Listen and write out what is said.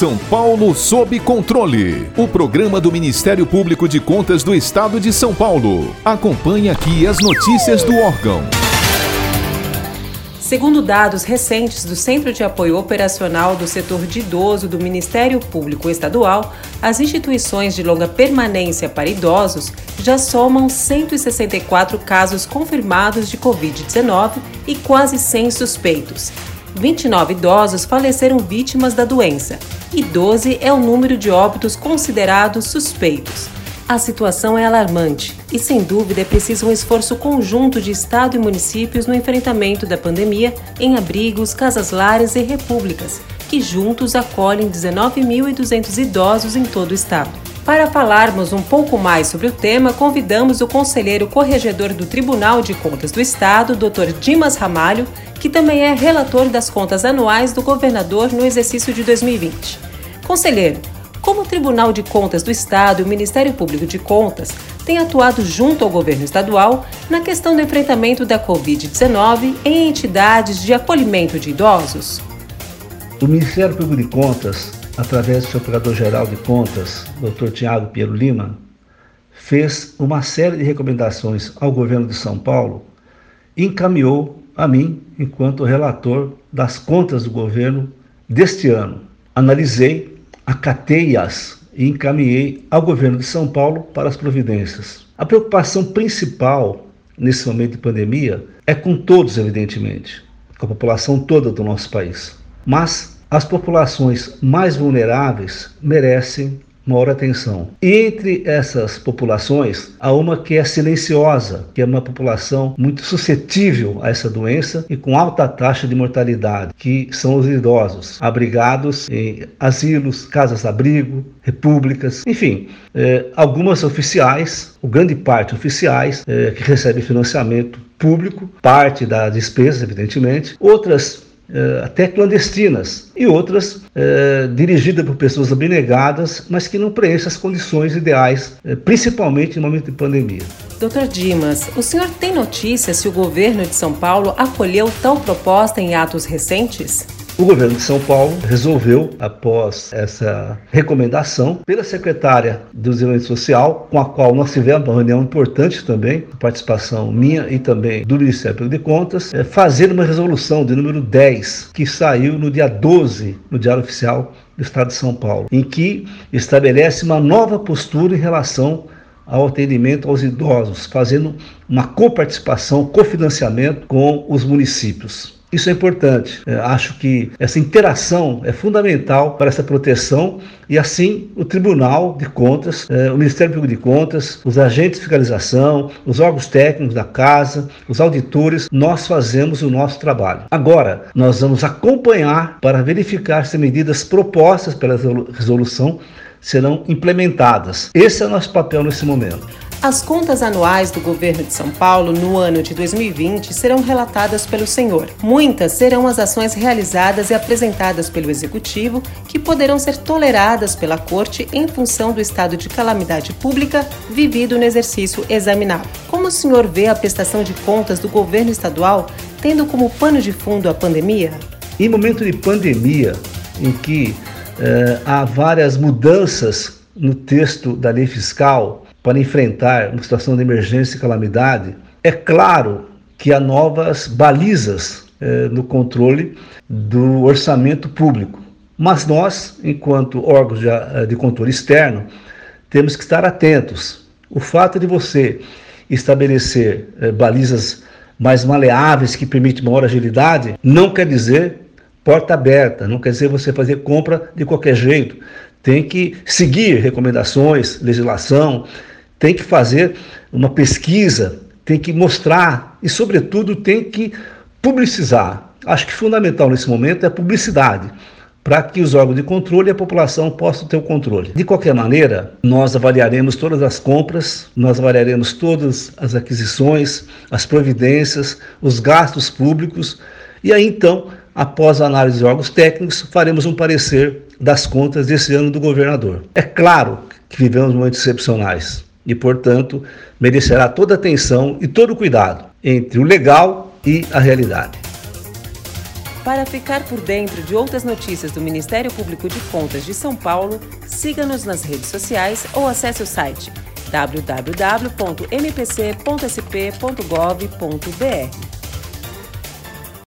São Paulo sob controle. O programa do Ministério Público de Contas do Estado de São Paulo. Acompanhe aqui as notícias do órgão. Segundo dados recentes do Centro de Apoio Operacional do Setor de Idoso do Ministério Público Estadual, as instituições de longa permanência para idosos já somam 164 casos confirmados de Covid-19 e quase 100 suspeitos. 29 idosos faleceram vítimas da doença e 12 é o número de óbitos considerados suspeitos. A situação é alarmante e, sem dúvida, é preciso um esforço conjunto de Estado e municípios no enfrentamento da pandemia em abrigos, casas-lares e repúblicas, que juntos acolhem 19.200 idosos em todo o Estado. Para falarmos um pouco mais sobre o tema, convidamos o conselheiro corregedor do Tribunal de Contas do Estado, Dr. Dimas Ramalho, que também é relator das contas anuais do governador no exercício de 2020. Conselheiro, como o Tribunal de Contas do Estado e o Ministério Público de Contas têm atuado junto ao governo estadual na questão do enfrentamento da Covid-19 em entidades de acolhimento de idosos? O Ministério Público de Contas, através do seu Procurador-Geral de Contas, Dr. Tiago Piero Lima, fez uma série de recomendações ao governo de São Paulo e encaminhou a mim, enquanto relator das contas do governo deste ano. Analisei acatei-as e encaminhei ao governo de São Paulo para as providências. A preocupação principal nesse momento de pandemia é com todos, evidentemente, com a população toda do nosso país. Mas as populações mais vulneráveis merecem maior atenção. Entre essas populações, há uma que é silenciosa, que é uma população muito suscetível a essa doença e com alta taxa de mortalidade, que são os idosos, abrigados em asilos, casas-abrigo, repúblicas, enfim, eh, algumas oficiais, o grande parte oficiais, eh, que recebem financiamento público, parte da despesa, evidentemente, outras até clandestinas, e outras eh, dirigidas por pessoas abnegadas, mas que não preenchem as condições ideais, eh, principalmente no momento de pandemia. Doutor Dimas, o senhor tem notícia se o governo de São Paulo acolheu tal proposta em atos recentes? O governo de São Paulo resolveu, após essa recomendação pela secretária do Desenvolvimento Social, com a qual nós tivemos uma reunião importante também, participação minha e também do Ministério de Contas, é fazer uma resolução de número 10, que saiu no dia 12 no Diário Oficial do Estado de São Paulo, em que estabelece uma nova postura em relação ao atendimento aos idosos, fazendo uma coparticipação, cofinanciamento com os municípios. Isso é importante. É, acho que essa interação é fundamental para essa proteção e assim o Tribunal de Contas, é, o Ministério Público de Contas, os agentes de fiscalização, os órgãos técnicos da casa, os auditores, nós fazemos o nosso trabalho. Agora, nós vamos acompanhar para verificar se medidas propostas pela resolução serão implementadas. Esse é o nosso papel nesse momento. As contas anuais do governo de São Paulo no ano de 2020 serão relatadas pelo senhor. Muitas serão as ações realizadas e apresentadas pelo executivo que poderão ser toleradas pela corte em função do estado de calamidade pública vivido no exercício examinado. Como o senhor vê a prestação de contas do governo estadual tendo como pano de fundo a pandemia? Em momento de pandemia, em que eh, há várias mudanças no texto da lei fiscal para enfrentar uma situação de emergência e calamidade, é claro que há novas balizas eh, no controle do orçamento público. Mas nós, enquanto órgãos de, eh, de controle externo, temos que estar atentos. O fato de você estabelecer eh, balizas mais maleáveis que permitem maior agilidade não quer dizer porta aberta, não quer dizer você fazer compra de qualquer jeito. Tem que seguir recomendações, legislação, tem que fazer uma pesquisa, tem que mostrar e, sobretudo, tem que publicizar. Acho que fundamental nesse momento é a publicidade, para que os órgãos de controle e a população possam ter o controle. De qualquer maneira, nós avaliaremos todas as compras, nós avaliaremos todas as aquisições, as providências, os gastos públicos, e aí então, após a análise de órgãos técnicos, faremos um parecer das contas desse ano do governador. É claro que vivemos momentos excepcionais e, portanto, merecerá toda atenção e todo cuidado entre o legal e a realidade. Para ficar por dentro de outras notícias do Ministério Público de Contas de São Paulo, siga-nos nas redes sociais ou acesse o site www.mpc.sp.gov.br.